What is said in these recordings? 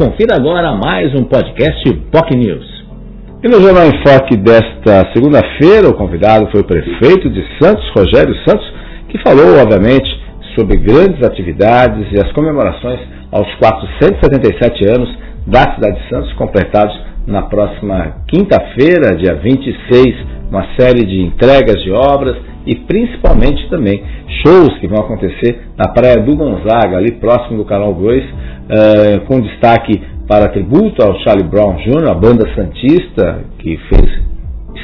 Confira agora mais um podcast POC News. E no Jornal em Foque desta segunda-feira, o convidado foi o prefeito de Santos, Rogério Santos, que falou, obviamente, sobre grandes atividades e as comemorações aos 477 anos da cidade de Santos, completados na próxima quinta-feira, dia 26, uma série de entregas de obras e principalmente também shows que vão acontecer na Praia do Gonzaga, ali próximo do Canal 2, uh, eh, com destaque para tributo ao Charlie Brown Jr., a banda Santista, que fez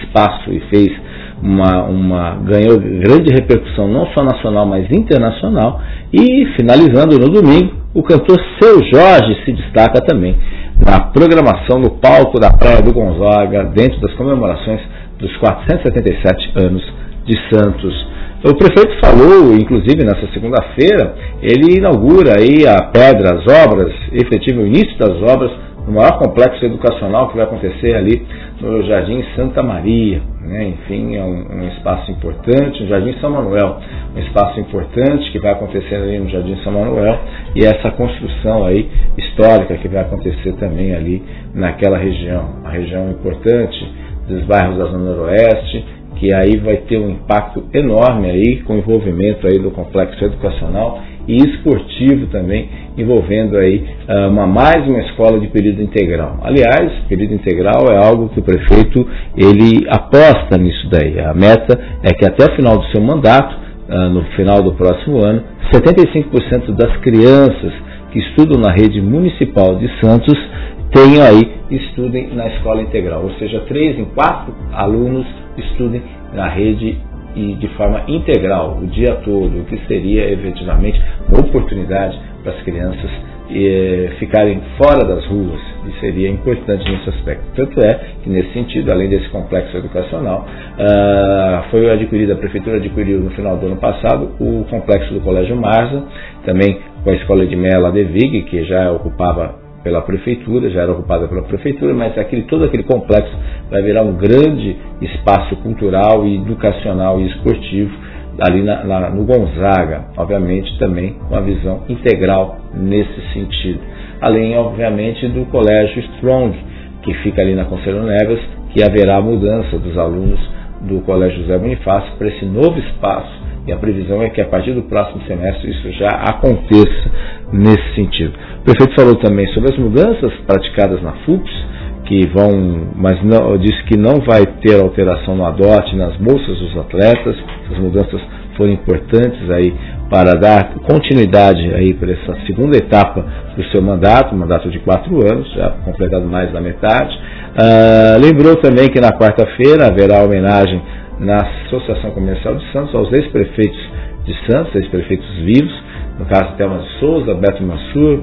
espaço e fez uma, uma, ganhou grande repercussão não só nacional, mas internacional. E finalizando no domingo, o cantor Seu Jorge se destaca também na programação no palco da Praia do Gonzaga, dentro das comemorações dos 477 anos de Santos. O prefeito falou, inclusive nessa segunda-feira, ele inaugura aí a pedra, as obras, efetivo o início das obras no maior complexo educacional que vai acontecer ali no Jardim Santa Maria. Né? Enfim, é um, um, espaço importante, o Jardim São Manuel, um espaço importante que vai acontecer ali no Jardim São Manuel e essa construção aí histórica que vai acontecer também ali naquela região, uma região importante dos bairros da Zona Noroeste, que aí vai ter um impacto enorme aí com o envolvimento aí do complexo educacional e esportivo também, envolvendo aí ah, uma, mais uma escola de período integral. Aliás, período integral é algo que o prefeito ele aposta nisso daí. A meta é que até o final do seu mandato, ah, no final do próximo ano, 75% das crianças que estudam na rede municipal de Santos tenham aí estudem na escola integral, ou seja, três em quatro alunos estudem na rede e de forma integral o dia todo, o que seria efetivamente uma oportunidade para as crianças eh, ficarem fora das ruas e seria importante nesse aspecto. Tanto é que nesse sentido, além desse complexo educacional, ah, foi adquirido, a prefeitura adquiriu no final do ano passado o complexo do Colégio Marza, também com a escola de Mela de Vig, que já ocupava pela prefeitura, já era ocupada pela prefeitura, mas aquele, todo aquele complexo vai virar um grande espaço cultural e educacional e esportivo ali na, na, no Gonzaga, obviamente também uma visão integral nesse sentido. Além, obviamente, do Colégio Strong, que fica ali na Conselho Neves, que haverá mudança dos alunos do Colégio José Bonifácio para esse novo espaço e a previsão é que a partir do próximo semestre isso já aconteça nesse sentido. O prefeito falou também sobre as mudanças praticadas na FUPS, que vão, mas não, disse que não vai ter alteração no adote nas bolsas dos atletas. As mudanças foram importantes aí para dar continuidade aí para essa segunda etapa do seu mandato, mandato de quatro anos, já completado mais da metade. Uh, lembrou também que na quarta-feira haverá homenagem na Associação Comercial de Santos aos ex-prefeitos de Santos, ex-prefeitos vivos, no caso Thelma de Souza, Beto Mansur,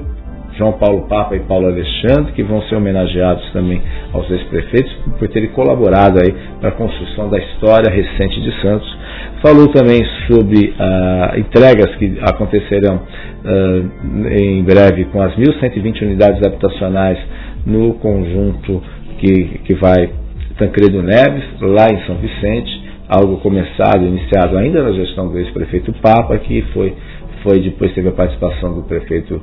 João Paulo Papa e Paulo Alexandre, que vão ser homenageados também aos ex-prefeitos por terem colaborado aí para a construção da história recente de Santos. Falou também sobre uh, entregas que acontecerão uh, em breve com as 1.120 unidades habitacionais no conjunto que, que vai Tancredo Neves, lá em São Vicente, algo começado, iniciado ainda na gestão do ex-prefeito Papa, que foi, foi depois teve a participação do prefeito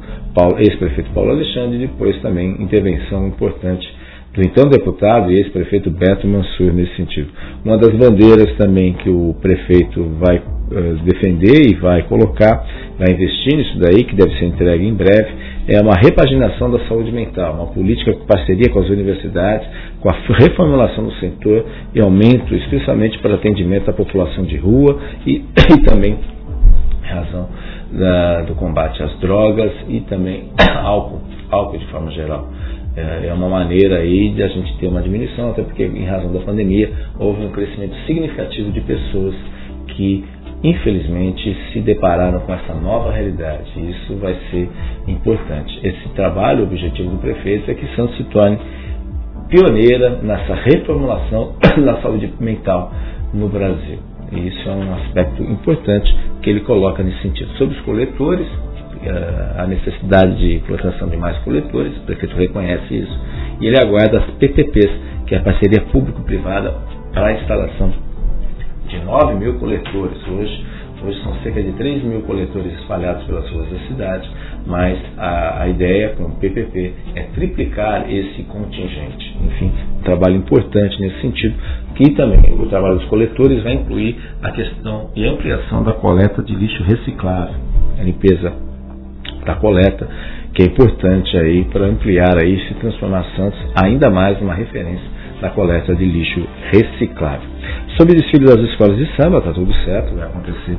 ex-prefeito Paulo Alexandre e depois também intervenção importante do então deputado e ex-prefeito Beto Mansur nesse sentido. Uma das bandeiras também que o prefeito vai uh, defender e vai colocar, vai investir nisso daí, que deve ser entregue em breve, é uma repaginação da saúde mental, uma política com parceria com as universidades, com a reformulação do setor e aumento, especialmente para atendimento à população de rua e, e também razão da, do combate às drogas e também álcool, álcool de forma geral. É, é uma maneira aí de a gente ter uma diminuição, até porque em razão da pandemia houve um crescimento significativo de pessoas que infelizmente se depararam com essa nova realidade. Isso vai ser importante. Esse trabalho, o objetivo do prefeito é que Santos se torne pioneira nessa reformulação da saúde mental no Brasil. E isso é um aspecto importante que ele coloca nesse sentido. Sobre os coletores, a necessidade de implantação de mais coletores, o prefeito reconhece isso, e ele aguarda as PPPs, que é a parceria público-privada para a instalação de 9 mil coletores. Hoje, hoje são cerca de 3 mil coletores espalhados pelas ruas da cidade, mas a, a ideia com o PPP é triplicar esse contingente. Enfim, um trabalho importante nesse sentido, que também o trabalho dos coletores vai incluir a questão e ampliação da coleta de lixo reciclável, a limpeza da coleta, que é importante aí para ampliar aí se transformar Santos ainda mais uma referência da coleta de lixo reciclável. Sobre o desfile das escolas de samba, está tudo certo, vai acontecer,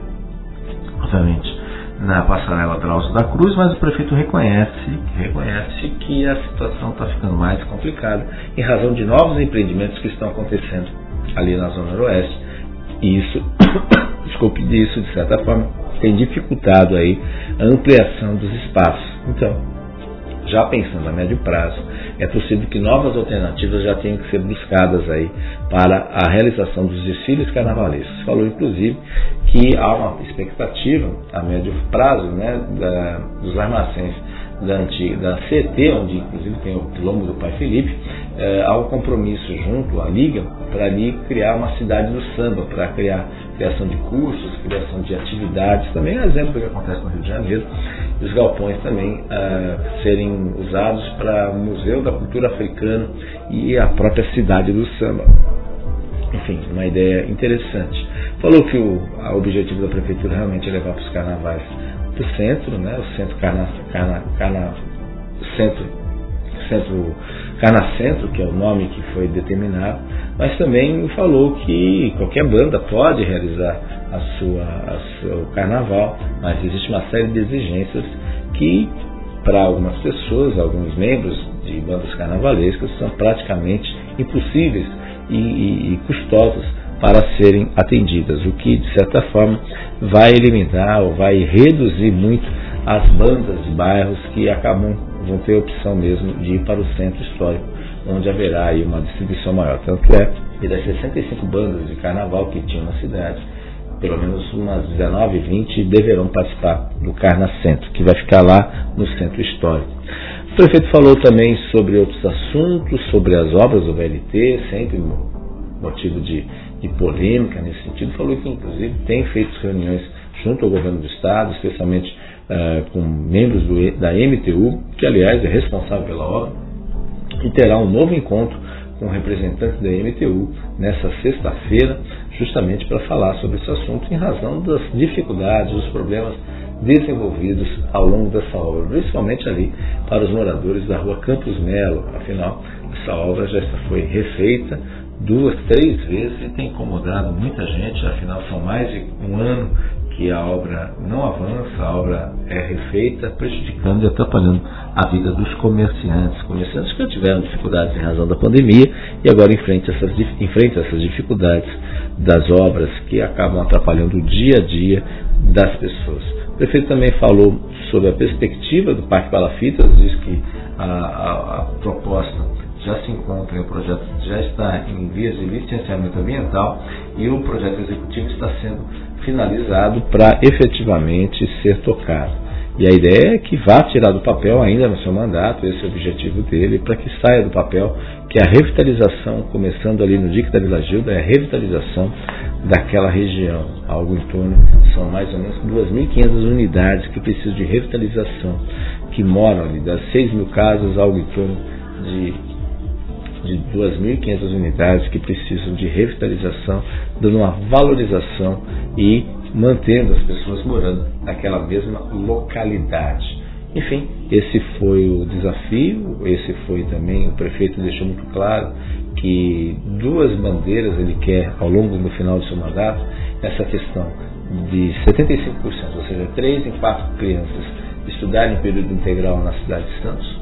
obviamente, na passarela Drauzio da Cruz, mas o prefeito reconhece, reconhece que a situação está ficando mais complicada em razão de novos empreendimentos que estão acontecendo ali na Zona Noroeste. E isso, desculpe, disso, de certa forma, tem dificultado aí a ampliação dos espaços. Então, já pensando a médio prazo, é possível que novas alternativas já tenham que ser buscadas aí para a realização dos desfiles carnavalescos. Falou inclusive que há uma expectativa a médio prazo né, da, dos armazéns da, antiga, da CET, onde inclusive tem o quilombo do Pai Felipe, é, há um compromisso junto à Liga para ali criar uma cidade do samba, para criar criação de cursos, criação de atividades, também é exemplo do que acontece no Rio de Janeiro, e os galpões também é, serem usados para Museu da Cultura Africana e a própria cidade do samba. Enfim, uma ideia interessante. Falou que o objetivo da prefeitura realmente é levar para os carnavais do centro, né, o centro Carna, Carna, Carna, centro, centro Carnacentro, que é o nome que foi determinado, mas também falou que qualquer banda pode realizar a sua, a seu carnaval, mas existe uma série de exigências que para algumas pessoas, alguns membros de bandas carnavalescas, são praticamente impossíveis e, e, e custosas para serem atendidas, o que de certa forma vai eliminar ou vai reduzir muito as bandas de bairros que acabam vão ter a opção mesmo de ir para o centro histórico, onde haverá aí uma distribuição maior. Tanto é que das 65 bandas de carnaval que tinham na cidade, pelo menos umas 19, 20 deverão participar do Carna Centro, que vai ficar lá no centro histórico. O prefeito falou também sobre outros assuntos, sobre as obras do VLT, sempre motivo de de polêmica nesse sentido, falou que inclusive tem feito reuniões junto ao governo do Estado, especialmente uh, com membros do, da MTU, que aliás é responsável pela obra, e terá um novo encontro com representantes da MTU nessa sexta-feira, justamente para falar sobre esse assunto em razão das dificuldades, dos problemas desenvolvidos ao longo dessa obra, principalmente ali para os moradores da rua Campos Melo. Afinal, essa obra já foi refeita duas, três vezes e tem incomodado muita gente, afinal são mais de um ano que a obra não avança, a obra é refeita, prejudicando e atrapalhando a vida dos comerciantes. Comerciantes que tiveram dificuldades em razão da pandemia e agora enfrentam essas, enfrentam essas dificuldades das obras que acabam atrapalhando o dia a dia das pessoas. O prefeito também falou sobre a perspectiva do Parque Palafitas, diz que a, a, a proposta já se encontra, o projeto já está em vias de licenciamento ambiental e o projeto executivo está sendo finalizado para efetivamente ser tocado. E a ideia é que vá tirar do papel ainda no seu mandato, esse é o objetivo dele, para que saia do papel que a revitalização, começando ali no Dique da Vila Gilda, é a revitalização daquela região. Algo em torno, são mais ou menos 2.500 unidades que precisam de revitalização, que moram ali, das 6 mil casas, algo em torno de de 2.500 unidades que precisam de revitalização, dando uma valorização e mantendo as pessoas morando naquela mesma localidade. Enfim, esse foi o desafio, esse foi também, o prefeito deixou muito claro que duas bandeiras ele quer ao longo do final do seu mandato, essa questão de 75%, ou seja, 3 em 4 crianças estudarem em período integral na cidade de Santos,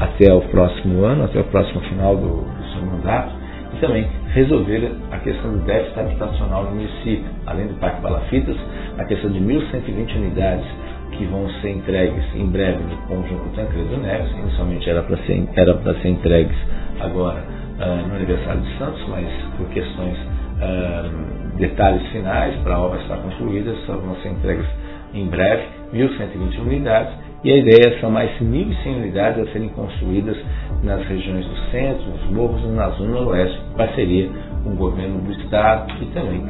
até o próximo ano, até o próximo final do, do seu mandato, e também resolver a questão do déficit habitacional no município, além do Parque Balafitas, a questão de 1.120 unidades que vão ser entregues em breve no conjunto Tancredo Neves, inicialmente era para ser, era ser entregues agora uh, no aniversário de Santos, mas por questões, uh, detalhes finais para a obra estar concluída, só vão ser entregues em breve 1.120 unidades e a ideia são mais 1.100 unidades a serem construídas nas regiões do centro, nos morros e na zona oeste, em parceria com o governo do estado e também,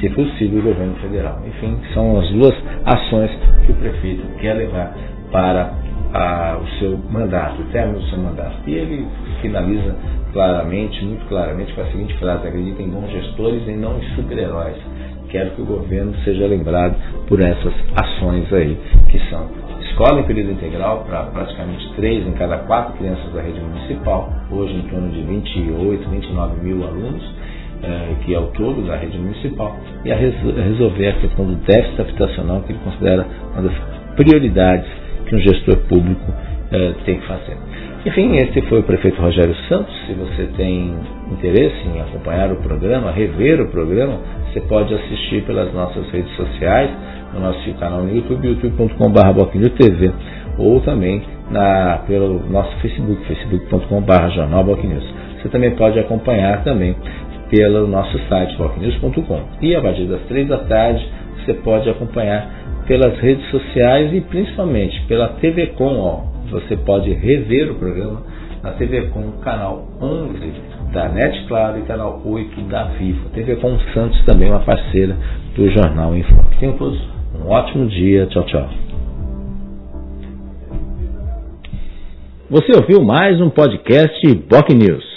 se possível, o governo federal. Enfim, são as duas ações que o prefeito quer levar para a, o seu mandato, o término do seu mandato. E ele finaliza claramente, muito claramente, com a seguinte frase: acredita em bons gestores e não em super-heróis. Quero que o governo seja lembrado por essas ações aí, que são escola em período integral para praticamente 3 em cada 4 crianças da rede municipal, hoje em torno de 28, 29 mil alunos, eh, que é o todo da rede municipal, e a resolver a questão do déficit habitacional, que ele considera uma das prioridades que um gestor público eh, tem que fazer. Enfim, este foi o prefeito Rogério Santos. Se você tem interesse em acompanhar o programa, rever o programa, você pode assistir pelas nossas redes sociais, no nosso canal no YouTube, youtube.com.br TV, ou também na, pelo nosso Facebook, facebook.com.br Jornal Você também pode acompanhar também pelo nosso site, bocnews.com. E a partir das três da tarde, você pode acompanhar pelas redes sociais e principalmente pela TV Com, ó, você pode rever o programa na TV Com, canal 11 da NET Claro e canal 8 da Vivo. TV Com Santos também uma parceira do Jornal Enfoque. Tenham todos um ótimo dia. Tchau, tchau. Você ouviu mais um podcast Boc News.